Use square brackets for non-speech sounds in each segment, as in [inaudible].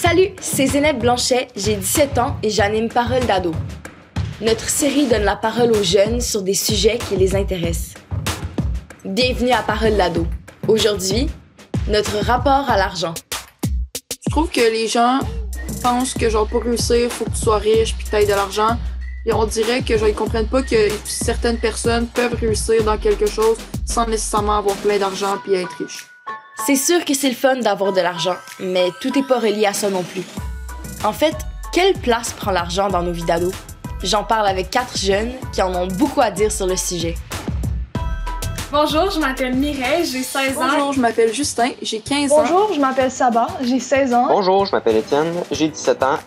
Salut, c'est Zénep Blanchet, j'ai 17 ans et j'anime Parole d'ado. Notre série donne la parole aux jeunes sur des sujets qui les intéressent. Bienvenue à Parole d'ado. Aujourd'hui, notre rapport à l'argent. Je trouve que les gens pensent que genre pour réussir, faut que tu sois riche puis que tu de l'argent. Et on dirait que genre ils comprennent pas que certaines personnes peuvent réussir dans quelque chose sans nécessairement avoir plein d'argent puis être riche. C'est sûr que c'est le fun d'avoir de l'argent, mais tout n'est pas relié à ça non plus. En fait, quelle place prend l'argent dans nos vies d'ados? J'en parle avec quatre jeunes qui en ont beaucoup à dire sur le sujet. Bonjour, je m'appelle Mireille, j'ai 16 ans. Bonjour, je m'appelle Justin, j'ai 15 ans. Bonjour, je m'appelle Saba, j'ai 16 ans. Bonjour, je m'appelle Étienne, j'ai 17 ans.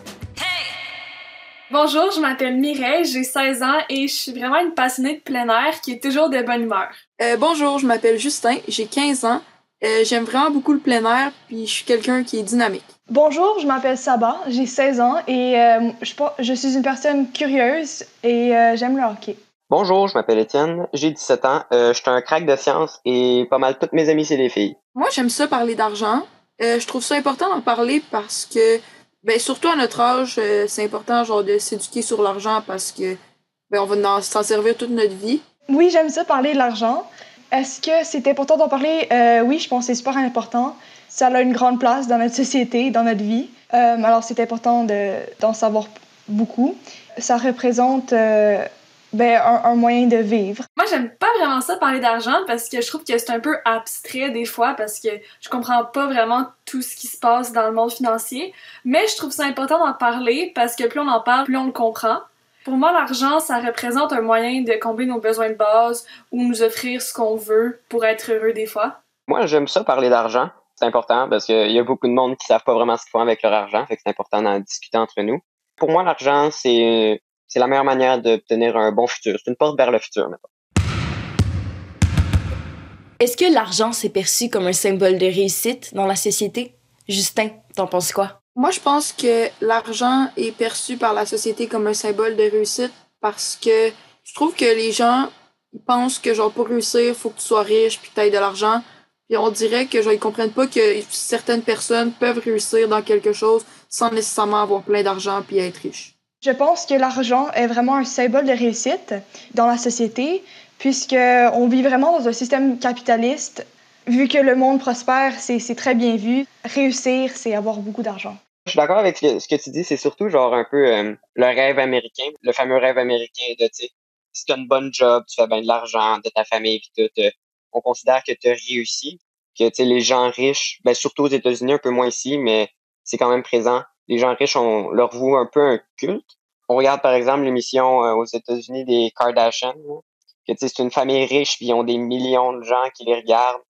Bonjour, je m'appelle Mireille, j'ai 16 ans et je suis vraiment une passionnée de plein air qui est toujours de bonne humeur. Euh, bonjour, je m'appelle Justin, j'ai 15 ans. Euh, j'aime vraiment beaucoup le plein air, puis je suis quelqu'un qui est dynamique. Bonjour, je m'appelle Saba, j'ai 16 ans et euh, je, je, suis une personne curieuse et euh, j'aime le hockey. Bonjour, je m'appelle Étienne, j'ai 17 ans, je suis un crack de science et pas mal toutes mes amies c'est des filles. Moi, j'aime ça parler d'argent. je trouve ça important d'en parler parce que, ben, surtout à notre âge, c'est important genre de s'éduquer sur l'argent parce que ben, on va s'en servir toute notre vie. Oui, j'aime ça parler de l'argent. Est-ce que c'est important d'en parler? Euh, oui, je pense que c'est super important. Ça a une grande place dans notre société, dans notre vie. Euh, alors, c'est important d'en savoir beaucoup. Ça représente euh, ben, un, moyen de vivre. Moi, j'aime pas vraiment ça parler d'argent parce que je trouve que c'est un peu abstrait des fois parce que je comprends pas vraiment tout ce qui se passe dans le monde financier. Mais je trouve ça important d'en parler parce que plus on en parle, plus on le comprend. Pour moi, l'argent, ça représente un moyen de combler nos besoins de base ou nous offrir ce qu'on veut pour être heureux des fois. Moi, j'aime ça parler d'argent. C'est important parce qu'il y a beaucoup de monde qui savent pas vraiment ce qu'ils font avec leur argent, fait que c'est important d'en discuter entre nous. Pour moi, l'argent, c'est c'est la meilleure manière d'obtenir un bon futur. C'est une porte vers le futur, maintenant. Est-ce que l'argent s'est perçu comme un symbole de réussite dans la société? Justin, t'en penses quoi? Moi, je pense que l'argent est perçu par la société comme un symbole de réussite parce que je trouve que les gens pensent que genre pour réussir, faut que tu sois riche puis que tu de l'argent. Puis on dirait que genre ils comprennent pas que certaines personnes peuvent réussir dans quelque chose sans nécessairement avoir plein d'argent puis être riche. Je pense que l'argent est vraiment un symbole de réussite dans la société puisque on vit vraiment dans un système capitaliste vu que le monde prospère, c'est très bien vu. Réussir, c'est avoir beaucoup d'argent. Je suis d'accord avec ce que, tu dis, c'est surtout genre un peu euh, le rêve américain, le fameux rêve américain de, tu sais, si tu as une bonne job, tu fais bien de l'argent, de ta famille, puis tout, euh, on considère que tu as réussi, que, tu sais, les gens riches, ben, surtout aux États-Unis, un peu moins ici, mais c'est quand même présent. Les gens riches, on leur voue un peu un culte. On regarde, par exemple, l'émission euh, aux États-Unis des Kardashians, que, tu sais, c'est une famille riche, puis ils ont des millions de gens qui les regardent,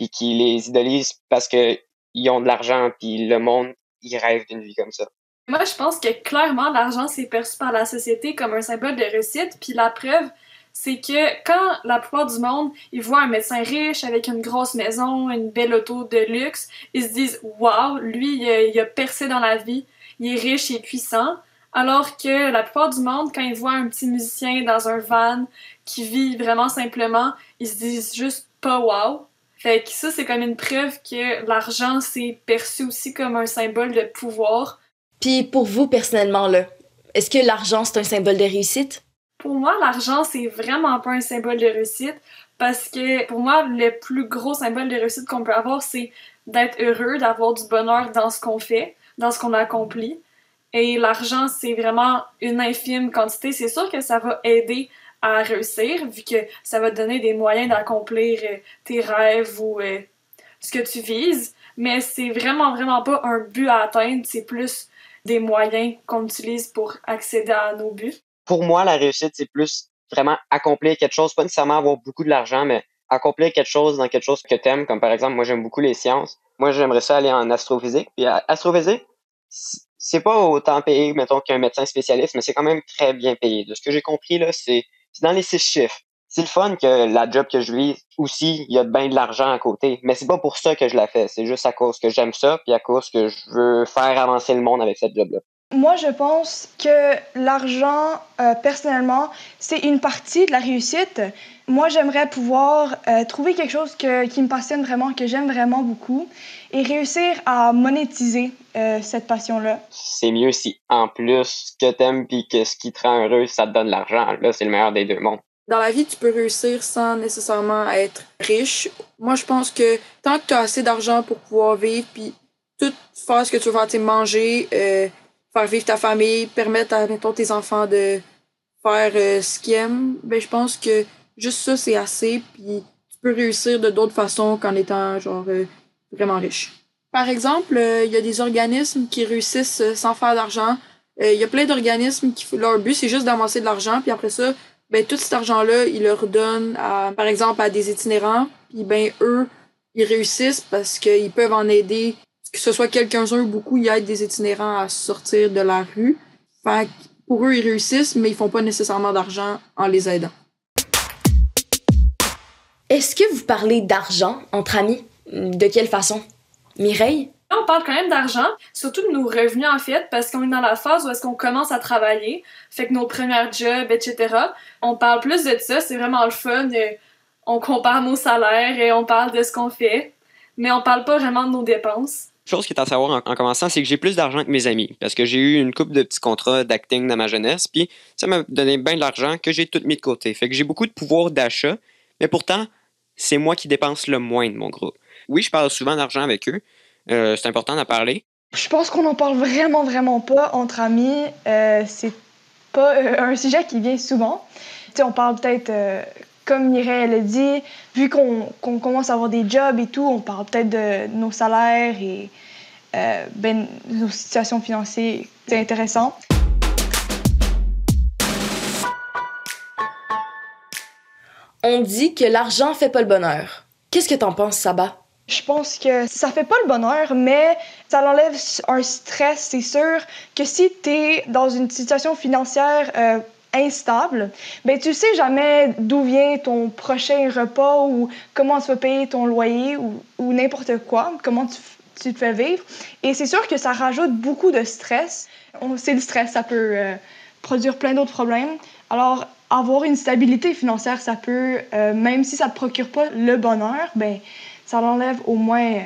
puis qui les idolisent parce que ils ont de l'argent, puis le monde, il rêve d'une vie comme ça. Moi, je pense que clairement, l'argent, c'est perçu par la société comme un symbole de réussite, puis la preuve, c'est que quand la plupart du monde, ils voient un médecin riche avec une grosse maison, une belle auto de luxe, ils se disent « Wow, lui, il a, percé dans la vie, il est riche, il est puissant », alors que la plupart du monde, quand ils voient un petit musicien dans un van qui vit vraiment simplement, ils se disent juste pas « Wow », fait que ça, c'est comme une preuve que l'argent, c'est perçu aussi comme un symbole de pouvoir. Puis pour vous, personnellement, là, est-ce que l'argent, c'est un symbole de réussite? Pour moi, l'argent, c'est vraiment pas un symbole de réussite parce que pour moi, le plus gros symbole de réussite qu'on peut avoir, c'est d'être heureux, d'avoir du bonheur dans ce qu'on fait, dans ce qu'on accomplit. Et l'argent, c'est vraiment une infime quantité. C'est sûr que ça va aider à réussir, vu que ça va te donner des moyens d'accomplir euh, tes rêves ou euh, ce que tu vises. Mais c'est vraiment, vraiment pas un but à atteindre, c'est plus des moyens qu'on utilise pour accéder à nos buts. Pour moi, la réussite, c'est plus vraiment accomplir quelque chose, pas nécessairement avoir beaucoup de l'argent, mais accomplir quelque chose dans quelque chose que tu aimes, comme par exemple, moi j'aime beaucoup les sciences. Moi, j'aimerais ça aller en astrophysique. Puis astrophysique, c'est pas autant payé, mettons, qu'un médecin spécialiste, mais c'est quand même très bien payé. De ce que j'ai compris, là, c'est c'est dans les six chiffres. C'est le fun que la job que je vis aussi, il y a bien de l'argent à côté. Mais c'est pas pour ça que je la fais. C'est juste à cause que j'aime ça, puis à cause que je veux faire avancer le monde avec cette job-là. Moi, je pense que l'argent, euh, personnellement, c'est une partie de la réussite. Moi, j'aimerais pouvoir euh, trouver quelque chose que, qui me passionne vraiment, que j'aime vraiment beaucoup, et réussir à monétiser euh, cette passion-là. C'est mieux si, en plus, ce que t'aimes puis que ce qui te rend heureux, ça te donne de l'argent. Là, c'est le meilleur des deux mondes. Dans la vie, tu peux réussir sans nécessairement être riche. Moi, je pense que tant que tu as assez d'argent pour pouvoir vivre, puis tout faire ce que tu veux faire, tu sais, manger, euh, faire vivre ta famille, permettre à mettons, tes enfants de faire euh, ce qu'ils aiment, ben, je pense que juste ça, c'est assez. Puis tu peux réussir de d'autres façons qu'en étant genre euh, vraiment riche. Par exemple, euh, il y a des organismes qui réussissent sans faire d'argent. Il y a plein d'organismes qui leur but, c'est juste d'amasser de l'argent, puis après ça, ben, tout cet argent-là, ils le redonnent, à, par exemple, à des itinérants. Puis ben, eux, ils réussissent parce qu'ils peuvent en aider que ce soit quelqu'un-un ou beaucoup, ils aident des itinérants à sortir de la rue. Fait que pour eux, ils réussissent, mais ils font pas nécessairement d'argent en les aidant. Est-ce que vous parlez d'argent entre amis? De quelle façon? Mireille? On parle quand même d'argent, surtout de nos revenus en fait, parce qu'on est dans la phase où est-ce qu'on commence à travailler, fait que nos premiers jobs, etc. On parle plus de ça, c'est vraiment le fun. euh, On compare nos salaires et on parle de ce qu'on fait, mais on parle pas vraiment de nos dépenses. Chose qui est à savoir en, en commençant, c'est que j'ai plus d'argent que mes amis. Parce que j'ai eu une couple de petits contrats d'acting dans ma jeunesse, puis ça m'a donné bien de l'argent que j'ai tout mis de côté. Fait que j'ai beaucoup de pouvoir d'achat, mais pourtant, c'est moi qui dépense le moins de mon groupe. Oui, je parle souvent d'argent avec eux. Euh, c'est important d'en parler. Je pense qu'on en parle vraiment, vraiment pas entre amis. Euh, c'est pas euh, un sujet qui vient souvent. Tu sais, on parle peut-être, euh, comme Mireille l'a dit, vu qu'on commence à avoir des jobs et tout, on parle peut-être de nos salaires et euh, ben, nos situations financières. C'est intéressant. On dit que l'argent fait pas le bonheur. Qu'est-ce que t'en penses, Saba? Je pense que ça fait pas le bonheur, mais ça enlève un stress. C'est sûr que si tu es dans une situation financière euh, instable, ben tu sais jamais d'où vient ton prochain repas ou comment tu vas payer ton loyer ou, ou n'importe quoi, comment tu, tu te fais vivre. Et c'est sûr que ça rajoute beaucoup de stress. On sait le stress, ça peut euh, produire plein d'autres problèmes. Alors, avoir une stabilité financière, ça peut, euh, même si ça ne te procure pas le bonheur, ben ça enlève au moins euh,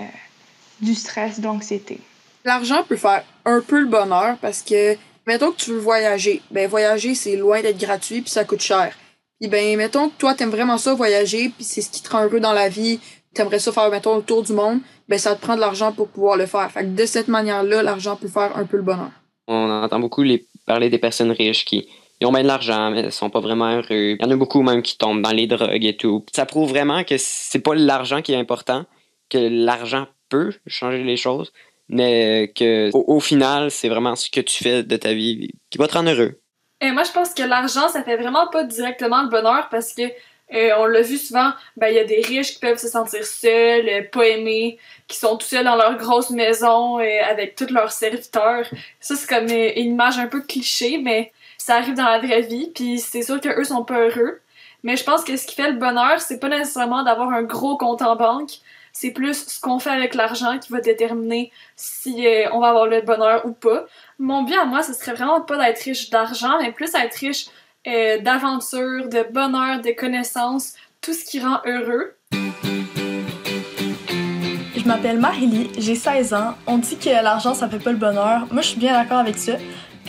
du stress, de l'anxiété. L'argent peut faire un peu le bonheur parce que, mettons que tu veux voyager. Ben, voyager, c'est loin d'être gratuit puis ça coûte cher. Puis ben, mettons que toi, t'aimes vraiment ça, voyager, puis c'est ce qui te rend heureux dans la vie, t'aimerais ça faire, mettons, le tour du monde, ben, ça te prend de l'argent pour pouvoir le faire. Fait que de cette manière-là, l'argent peut faire un peu le bonheur. On entend beaucoup parler des personnes riches qui ils ont bien de l'argent, mais ils sont pas vraiment heureux. Il y en a beaucoup même qui tombent dans les drogues et tout. Ça prouve vraiment que c'est pas l'argent qui est important, que l'argent peut changer les choses, mais que au, final, c'est vraiment ce que tu fais de ta vie qui va te rendre heureux. Et moi, je pense que l'argent, ça fait vraiment pas directement le bonheur parce que euh, on l'a vu souvent, ben il y a des riches qui peuvent se sentir seuls, euh, pas aimés, qui sont tout seuls dans leur grosse maison euh, avec tous leurs serviteurs. Ça c'est comme une image un peu cliché, mais ça arrive dans la vraie vie, puis c'est sûr que eux sont pas heureux. Mais je pense que ce qui fait le bonheur, c'est pas nécessairement d'avoir un gros compte en banque, c'est plus ce qu'on fait avec l'argent qui va déterminer si euh, on va avoir le bonheur ou pas. Mon but à moi, ce serait vraiment pas d'être riche d'argent, mais plus être riche euh, d'aventure, de bonheur, de connaissances, tout ce qui rend heureux. Je m'appelle Marie-Lie, j'ai 16 ans. On dit que l'argent, ça fait pas le bonheur. Moi, je suis bien d'accord avec ça.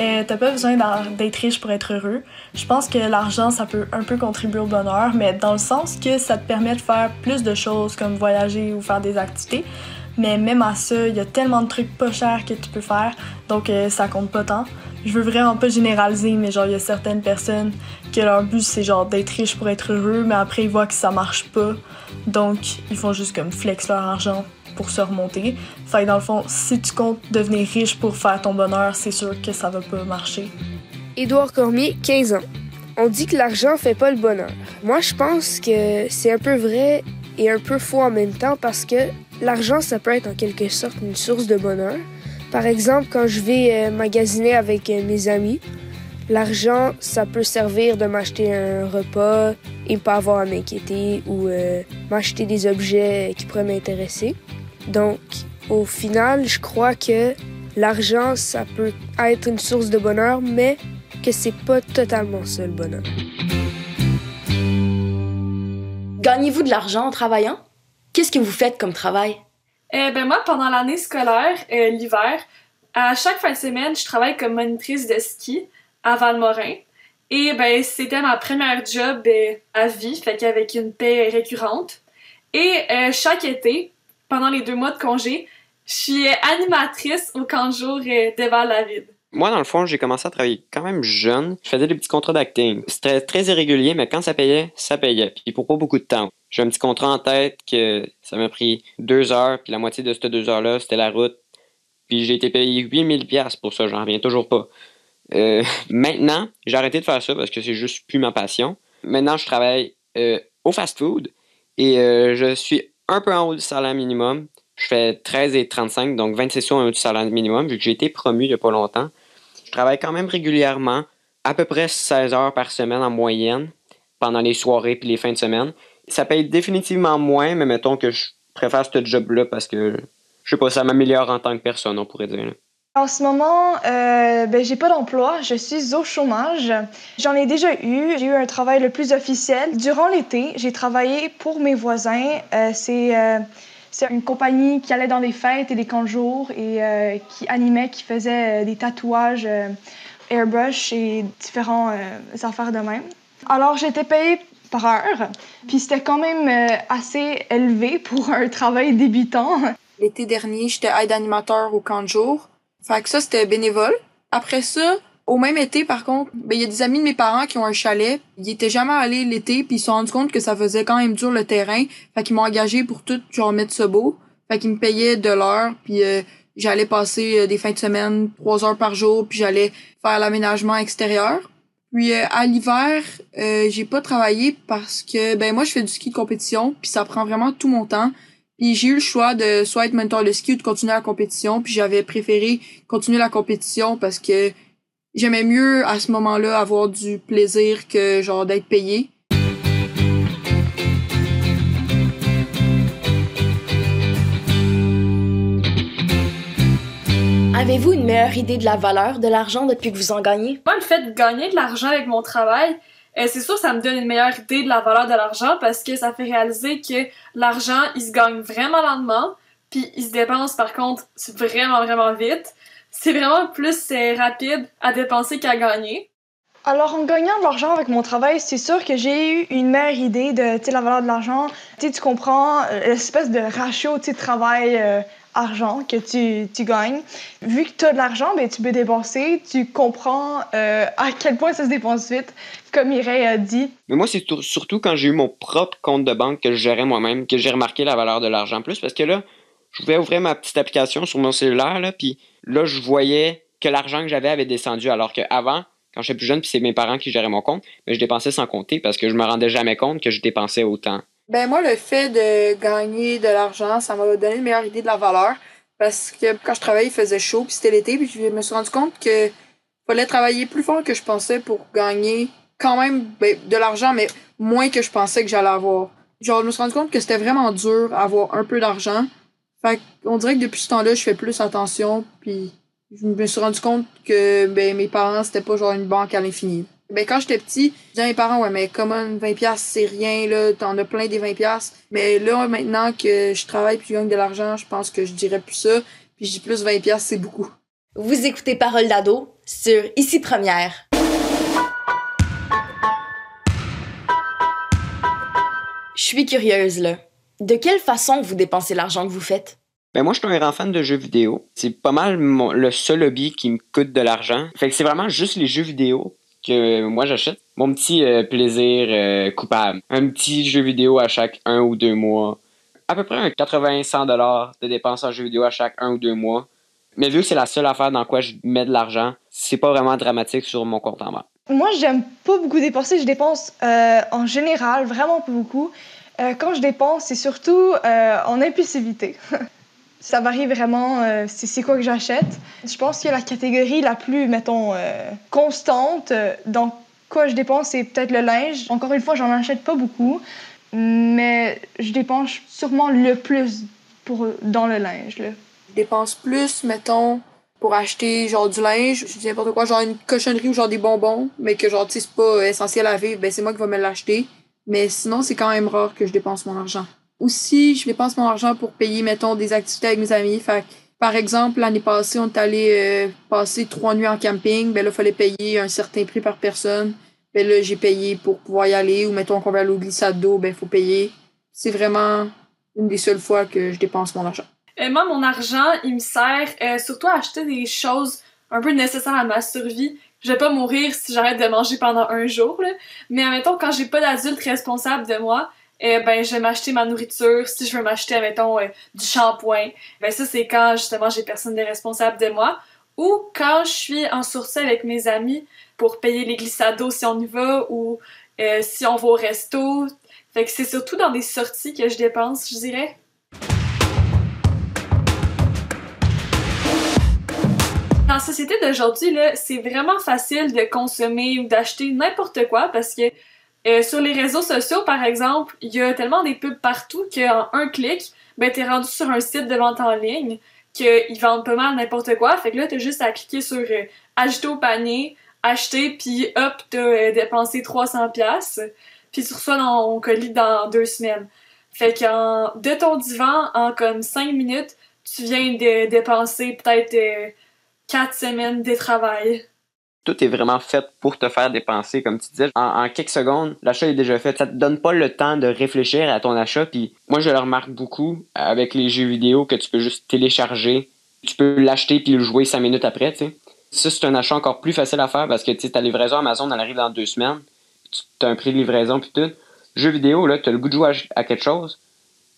Euh, T'as pas besoin d'être riche pour être heureux. Je pense que l'argent, ça peut un peu contribuer au bonheur, mais dans le sens que ça te permet de faire plus de choses comme voyager ou faire des activités. Mais même à ça, il y a tellement de trucs pas chers que tu peux faire, donc euh, ça compte pas tant. Je veux vraiment pas généraliser, mais genre, il y a certaines personnes que leur but c'est genre d'être riche pour être heureux, mais après ils voient que ça marche pas, donc ils font juste comme flex leur argent pour se remonter. Fait que dans le fond, si tu comptes devenir riche pour faire ton bonheur, c'est sûr que ça va pas marcher. Édouard Cormier, 15 ans. On dit que l'argent fait pas le bonheur. Moi, je pense que c'est un peu vrai et un peu faux en même temps parce que l'argent, ça peut être en quelque sorte une source de bonheur. Par exemple, quand je vais euh, magasiner avec euh, mes amis, l'argent, ça peut servir de m'acheter un repas et pas avoir à m'inquiéter ou euh, m'acheter des objets qui pourraient m'intéresser. Donc, au final, je crois que l'argent, ça peut être une source de bonheur, mais que c'est pas totalement ça le bonheur. Gagnez-vous de l'argent en travaillant? Qu'est-ce que vous faites comme travail? Eh ben moi, pendant l'année scolaire, euh, l'hiver, à chaque fin de semaine, je travaille comme monitrice de ski à Valmorin. Et ben c'était ma première job euh, à vie, fait qu'avec une paie récurrente. Et euh, chaque été, pendant les deux mois de congé, je suis animatrice au camp de jour euh, de Val-la-Ville. Moi, dans le fond, j'ai commencé à travailler quand même jeune. Je faisais des petits contrats d'acting. C'était très irrégulier, mais quand ça payait, ça payait. Puis pour pas beaucoup de temps. J'ai un petit contrat en tête que ça m'a pris deux heures, puis la moitié de ces deux heures-là, c'était la route. Puis j'ai été payé 8000 pièces pour ça, j'en reviens toujours pas. Euh, [laughs] maintenant, j'ai arrêté de faire ça parce que c'est juste plus ma passion. Maintenant, je travaille euh, au fast-food et euh, je suis un peu en haut du salaire minimum. Je fais 13 et 35, donc 26 sous en haut du salaire minimum, vu que j'ai été promu il n'y a pas longtemps. Je travaille quand même régulièrement, à peu près 16 heures par semaine en moyenne, pendant les soirées puis les fins de semaine. Ça paye définitivement moins, mais mettons que je préfère ce job-là parce que, je sais pas, ça m'améliore en tant que personne, on pourrait dire. En ce moment, euh, ben, j'ai pas d'emploi, je suis au chômage. J'en ai déjà eu, j'ai eu un travail le plus officiel. Durant l'été, j'ai travaillé pour mes voisins. Euh, c'est euh, une compagnie qui allait dans les fêtes et les camps de jour et euh, qui animait, qui faisait euh, des tatouages airbrush et différents affaires de même. Alors, j'étais payée par heure, puis c'était quand même assez élevé pour un travail débutant. L'été dernier, j'étais aide animateur au camp de jour. Fait que ça, c'était bénévole. Après ça, au même été, par contre, ben, il y a des amis de mes parents qui ont un chalet. Ils étaient jamais allés l'été, puis ils se sont rendus compte que ça faisait quand même dur le terrain. Fait qu'ils m'ont engagé pour tout, genre, mettre ce beau. Fait qu'ils me payaient de l'heure, puis euh, j'allais passer euh, des fins de semaine, trois heures par jour, puis j'allais faire l'aménagement extérieur. Puis euh, à l'hiver, j'ai pas travaillé parce que, ben moi, je fais du ski de compétition, puis ça prend vraiment tout mon temps. Puis j'ai eu le choix de soit être mentor de ski ou de continuer la compétition. Puis j'avais préféré continuer la compétition parce que j'aimais mieux à ce moment-là avoir du plaisir que genre d'être payé. Avez-vous une meilleure idée de la valeur de l'argent depuis que vous en gagnez? Moi, le fait de gagner de l'argent avec mon travail, euh, c'est sûr ça me donne une meilleure idée de la valeur de l'argent parce que ça fait réaliser que l'argent, il se gagne vraiment lentement, puis il se dépense par contre vraiment, vraiment vite. C'est vraiment plus euh, rapide à dépenser qu'à gagner. Alors, en gagnant de l'argent avec mon travail, c'est sûr que j'ai eu une meilleure idée de la valeur de l'argent. Tu comprends euh, l'espèce de ratio tu travail-argent que tu, tu gagnes. Vu que tu as de l'argent, ben, tu peux dépenser. Tu comprends euh, à quel point ça se dépense vite, comme Mireille a dit. Mais moi, c'est surtout quand j'ai eu mon propre compte de banque que je gérais moi-même que j'ai remarqué la valeur de l'argent plus parce que là, je pouvais ouvrir ma petite application sur mon cellulaire, là, puis là, je voyais que l'argent que j'avais avait descendu alors qu'avant, quand j'étais plus jeune, puis c'est mes parents qui géraient mon compte, mais je dépensais sans compter parce que je me rendais jamais compte que je dépensais autant. Ben moi, le fait de gagner de l'argent, ça m'a donné une meilleure idée de la valeur. Parce que quand je travaillais, il faisait chaud, puis c'était l'été, puis je me suis rendu compte que fallait travailler plus fort que je pensais pour gagner quand même ben, de l'argent, mais moins que je pensais que j'allais avoir. Genre, je me suis rendu compte que c'était vraiment dur avoir un peu d'argent. Fait qu'on dirait que depuis ce temps-là, je fais plus attention, puis je me suis rendu compte que ben, mes parents, c'était pas genre une banque à l'infini. Ben, quand j'étais petit, je disais à mes parents, ouais, mais comment 20$, c'est rien, là, t'en as plein des 20$. Mais là, maintenant que je travaille puis je gagne de l'argent, je pense que je dirais plus ça. Puis je dis plus 20$, c'est beaucoup. Vous écoutez Parole d'ado sur Ici Première. Je suis curieuse, là. De quelle façon vous dépensez l'argent que vous faites? Ben moi, je suis un grand fan de jeux vidéo. C'est pas mal mon- le seul hobby qui me coûte de l'argent. Fait que c'est vraiment juste les jeux vidéo que moi j'achète. Mon petit euh, plaisir euh, coupable. Un petit jeu vidéo à chaque un ou deux mois. À peu près un 80-100 dollars de dépenses en jeux vidéo à chaque un ou deux mois. Mais vu que c'est la seule affaire dans quoi je mets de l'argent, c'est pas vraiment dramatique sur mon compte en banque. Moi, j'aime pas beaucoup dépenser. Je dépense euh, en général vraiment pas beaucoup. Euh, quand je dépense, c'est surtout euh, en impulsivité. [laughs] Ça varie vraiment, euh, c'est quoi que j'achète. Je pense que la catégorie la plus, mettons, euh, constante euh, dans quoi je dépense, c'est peut-être le linge. Encore une fois, j'en achète pas beaucoup, mais je dépense sûrement le plus pour, dans le linge. là. Je dépense plus, mettons, pour acheter genre du linge, je dis n'importe quoi, genre une cochonnerie ou genre des bonbons, mais que genre tu sais c'est pas essentiel à vivre, ben c'est moi qui vais me l'acheter. Mais sinon, c'est quand même rare que je dépense mon argent. Aussi, je dépense mon argent pour payer, mettons, des activités avec mes amis. Fait par exemple, l'année passée, on est allé euh, passer trois nuits en camping. Ben là, il fallait payer un certain prix par personne. Ben là, j'ai payé pour pouvoir y aller. Ou mettons qu'on va aller au glissade d'eau, ben faut payer. C'est vraiment une des seules fois que je dépense mon argent. Euh, moi, mon argent, il me sert euh, surtout à acheter des choses un peu nécessaires à ma survie. Je vais pas mourir si j'arrête de manger pendant un jour, là. mais admettons, quand j'ai pas d'adulte responsable de moi, eh ben, je vais m'acheter ma nourriture. Si je veux m'acheter, admettons, euh, du shampoing, ben ça, c'est quand, justement, j'ai personne de responsable de moi. Ou quand je suis en sortie avec mes amis pour payer les glissados si on y va, ou euh, si on va au resto. Fait que c'est surtout dans des sorties que je dépense, je dirais. Dans la société d'aujourd'hui, c'est vraiment facile de consommer ou d'acheter n'importe quoi parce que euh, sur les réseaux sociaux, par exemple, il y a tellement des pubs partout qu'en un clic, ben, t'es rendu sur un site de vente en ligne qu'ils vendent pas mal n'importe quoi. Fait que là, t'as juste à cliquer sur euh, ajouter au panier, acheter, puis hop, t'as euh, dépensé 300 pièces puis tu reçois ton colis dans deux semaines. Fait que de ton divan, en comme cinq minutes, tu viens de dépenser peut-être euh, quatre semaines de travail. Tout est vraiment fait pour te faire dépenser, comme tu disais. En, quelques secondes, l'achat est déjà fait. Ça te donne pas le temps de réfléchir à ton achat. Puis moi, je le remarque beaucoup avec les jeux vidéo que tu peux juste télécharger. Tu peux l'acheter puis le jouer cinq minutes après, tu. Ça, c'est un achat encore plus facile à faire parce que, tu ta livraison Amazon, elle arrive dans deux semaines tu as un prix de livraison puis tout. Jeu vidéo, là, tu as le goût de jouer à, quelque chose.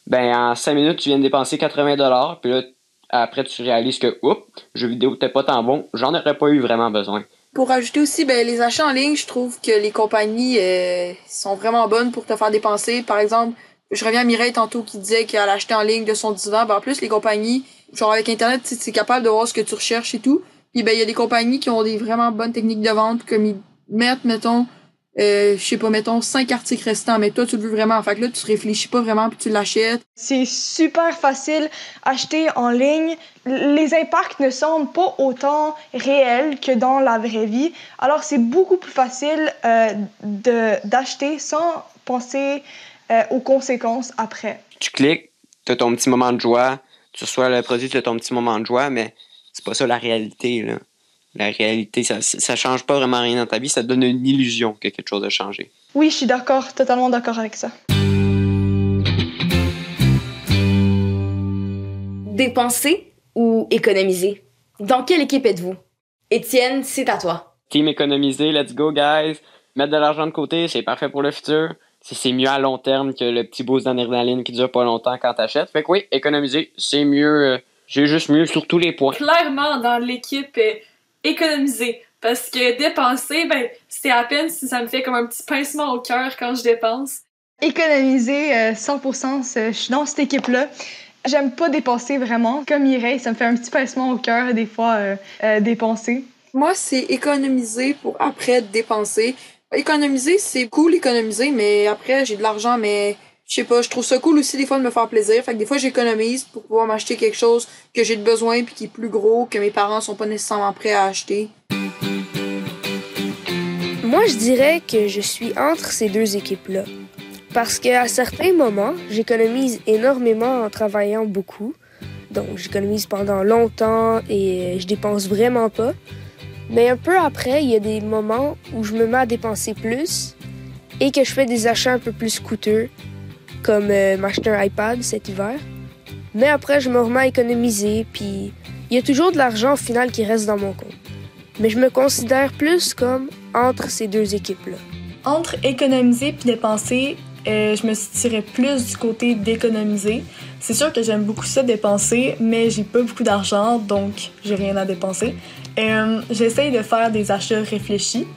Ben, en 5 minutes, tu viens de dépenser 80$, puis là, après, tu réalises que, oups, jeu vidéo, t'es pas tant bon, j'en aurais pas eu vraiment besoin. Pour ajouter aussi, ben, les achats en ligne, je trouve que les compagnies euh, sont vraiment bonnes pour te faire dépenser. Par exemple, je reviens à Mireille tantôt qui disait qu'elle achetait en ligne de son divan. Ben, en plus, les compagnies, genre avec Internet, c'est capable de voir ce que tu recherches et tout. Puis ben, il y a des compagnies qui ont des vraiment bonnes techniques de vente, comme ils mettent, mettons, euh, je sais pas, mettons, cinq articles restants, mais toi, tu le veux vraiment. Fait que là, tu réfléchis pas vraiment puis tu l'achètes. C'est super facile acheter en ligne. Les impacts ne sont pas autant réels que dans la vraie vie. Alors, c'est beaucoup plus facile euh, d'acheter sans penser euh, aux conséquences après. Tu cliques, tu as ton petit moment de joie, tu reçois le produit, tu as ton petit moment de joie, mais c'est pas ça la réalité, là la réalité, ça, change pas vraiment rien dans ta vie, ça te donne une illusion que quelque chose a changé. Oui, je suis d'accord, totalement d'accord avec ça. Dépenser ou économiser? Dans quelle équipe êtes-vous? Étienne, c'est à toi. Team économiser, let's go guys. Mettre de l'argent de côté, c'est parfait pour le futur. C'est mieux à long terme que le petit boost d'adrénaline qui dure pas longtemps quand t'achètes. Fait que oui, économiser, c'est mieux. Euh, j'ai juste mieux sur tous les points. Clairement, dans l'équipe euh, économiser. Parce que dépenser, ben, c'est à peine si ça me fait comme un petit pincement au cœur quand je dépense. Économiser, 100%, euh, je suis dans cette équipe-là. J'aime pas dépenser vraiment. Comme Mireille, ça me fait un petit pincement au cœur des fois, euh, euh, dépenser. Moi, c'est économiser pour après dépenser. Économiser, c'est cool économiser, mais après, j'ai de l'argent, mais je sais pas, je trouve ça cool aussi des fois de me faire plaisir. Fait que des fois, j'économise pour pouvoir m'acheter quelque chose que j'ai de besoin puis qui est plus gros, que mes parents sont pas nécessairement prêts à acheter. Moi, je dirais que je suis entre ces deux équipes-là. Parce qu'à certains moments, j'économise énormément en travaillant beaucoup. Donc, j'économise pendant longtemps et je dépense vraiment pas. Mais un peu après, il y a des moments où je me mets à dépenser plus et que je fais des achats un peu plus coûteux comme euh, m'acheter un iPad cet hiver. Mais après, je me remets à économiser, puis il y a toujours de l'argent au final qui reste dans mon compte. Mais je me considère plus comme entre ces deux équipes-là. Entre économiser puis dépenser, euh, je me tiré plus du côté d'économiser. C'est sûr que j'aime beaucoup ça dépenser, mais j'ai pas beaucoup d'argent, donc j'ai rien à dépenser. Euh, J'essaye de faire des achats réfléchis.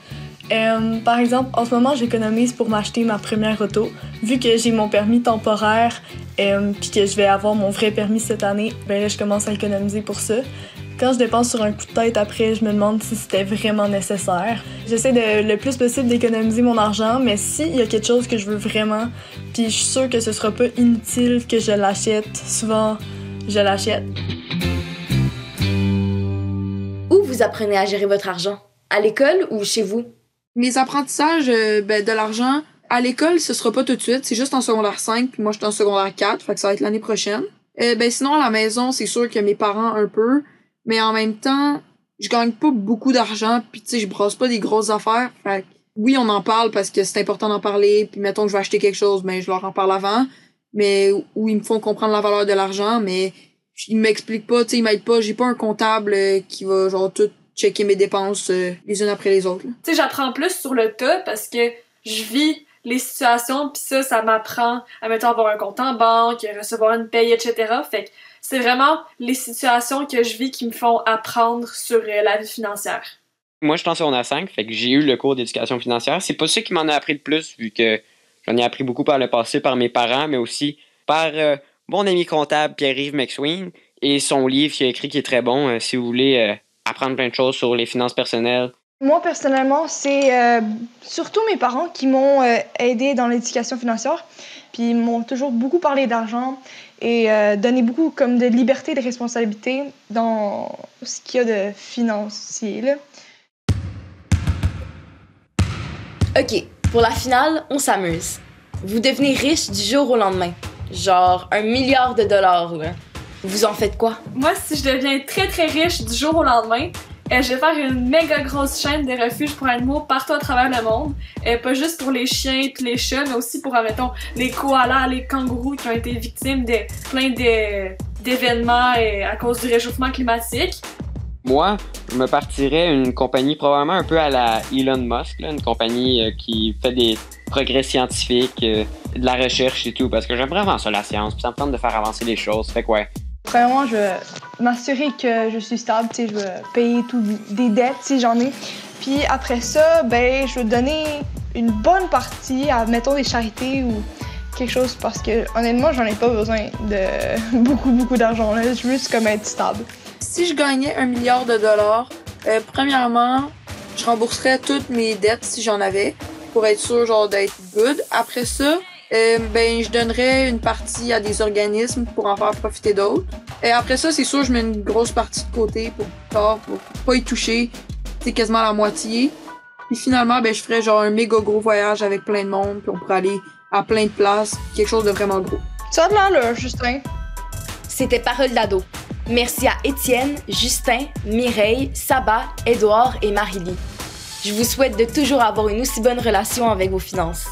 Euh, par exemple, en ce moment, j'économise pour m'acheter ma première auto. Vu que j'ai mon permis temporaire euh, puis que je vais avoir mon vrai permis cette année, ben là, je commence à économiser pour ça. Quand je dépense sur un coup de tête après, je me demande si c'était vraiment nécessaire. J'essaie de le plus possible d'économiser mon argent, mais s'il y a quelque chose que je veux vraiment, puis je suis sûre que ce sera pas inutile que je l'achète, souvent je l'achète. vous apprenez à gérer votre argent? À l'école ou chez vous? Mes apprentissages euh, ben, de l'argent, à l'école, ce sera pas tout de suite. C'est juste en secondaire 5, puis moi, je en secondaire 4, fait que ça va être l'année prochaine. Euh, ben, sinon, à la maison, c'est sûr que mes parents, un peu. Mais en même temps, je gagne pas beaucoup d'argent, puis tu sais, je brosse pas des grosses affaires. Fait oui, on en parle parce que c'est important d'en parler, puis mettons que je vais acheter quelque chose, ben, je leur en parle avant. Mais où ils me font comprendre la valeur de l'argent, mais ils m'expliquent pas, tu sais, ils m'aident pas. J'ai pas un comptable euh, qui va, genre, tout checker mes dépenses euh, les unes après les autres. Tu sais, j'apprends plus sur le tas parce que je vis les situations, puis ça, ça m'apprend à, mettons, avoir un compte en banque, recevoir une paye, etc. Fait que c'est vraiment les situations que je vis qui me font apprendre sur euh, la vie financière. Moi, je suis en secondaire 5, fait que j'ai eu le cours d'éducation financière. C'est pas ça qui m'en a appris le plus, vu que j'en ai appris beaucoup par le passé, par mes parents, mais aussi par euh, mon ami comptable Pierre-Yves McSween et son livre qu'il a écrit qui est très bon, euh, si vous voulez euh, apprendre plein de choses sur les finances personnelles. Moi, personnellement, c'est euh, surtout mes parents qui m'ont euh, aidé dans l'éducation financière. Puis ils m'ont toujours beaucoup parlé d'argent et euh, donné beaucoup comme de liberté, de responsabilité dans ce qu'il y a de financier. Là. OK, pour la finale, on s'amuse. Vous devenez riche du jour au lendemain. Genre un milliard de dollars, là. Vous en faites quoi? Moi, si je deviens très très riche du jour au lendemain, euh, je vais faire une méga grosse chaîne de refuges pour animaux partout à travers le monde. Euh, pas juste pour les chiens et les chats, mais aussi pour, mettons, les koalas, les kangourous qui ont été victimes de plein de- d'événements euh, à cause du réchauffement climatique. Moi, je me partirais une compagnie probablement un peu à la Elon Musk, là, une compagnie qui fait des progrès scientifiques, de la recherche et tout, parce que j'aime vraiment ça, la science, puis ça me tente de faire avancer les choses. Fait que ouais, Premièrement, je vais m'assurer que je suis stable, tu sais, je vais payer toutes des dettes si j'en ai. Puis après ça, ben, je vais donner une bonne partie à, mettons, des charités ou quelque chose parce que honnêtement, j'en ai pas besoin de [laughs] beaucoup, beaucoup d'argent. Je veux juste comme être stable. Si je gagnais un milliard de dollars, euh, premièrement, je rembourserais toutes mes dettes si j'en avais pour être sûr genre d'être good. Après ça, euh, ben je donnerais une partie à des organismes pour en faire profiter d'autres. Et après ça, c'est sûr, je mets une grosse partie de côté pour plus tard, pour pas y toucher. C'est quasiment la moitié. Puis finalement, ben je ferais genre un méga gros voyage avec plein de monde, puis on pourrait aller à plein de places, quelque chose de vraiment gros. Ça a de l'allure, Justin. C'était Parole d'ado. Merci à Étienne, Justin, Mireille, Saba, Édouard et Marie-Lie. Je vous souhaite de toujours avoir une aussi bonne relation avec vos finances.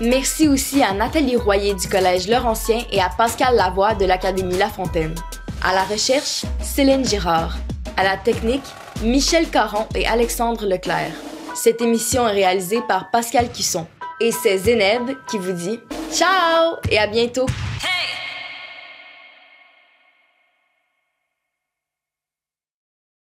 Merci aussi à Nathalie Royer du Collège Laurentien et à Pascal Lavoie de l'Académie La Fontaine. À la recherche, Céline Girard. À la technique, Michel Caron et Alexandre Leclerc. Cette émission est réalisée par Pascal Cusson. Et c'est Zéneb qui vous dit Ciao et à bientôt!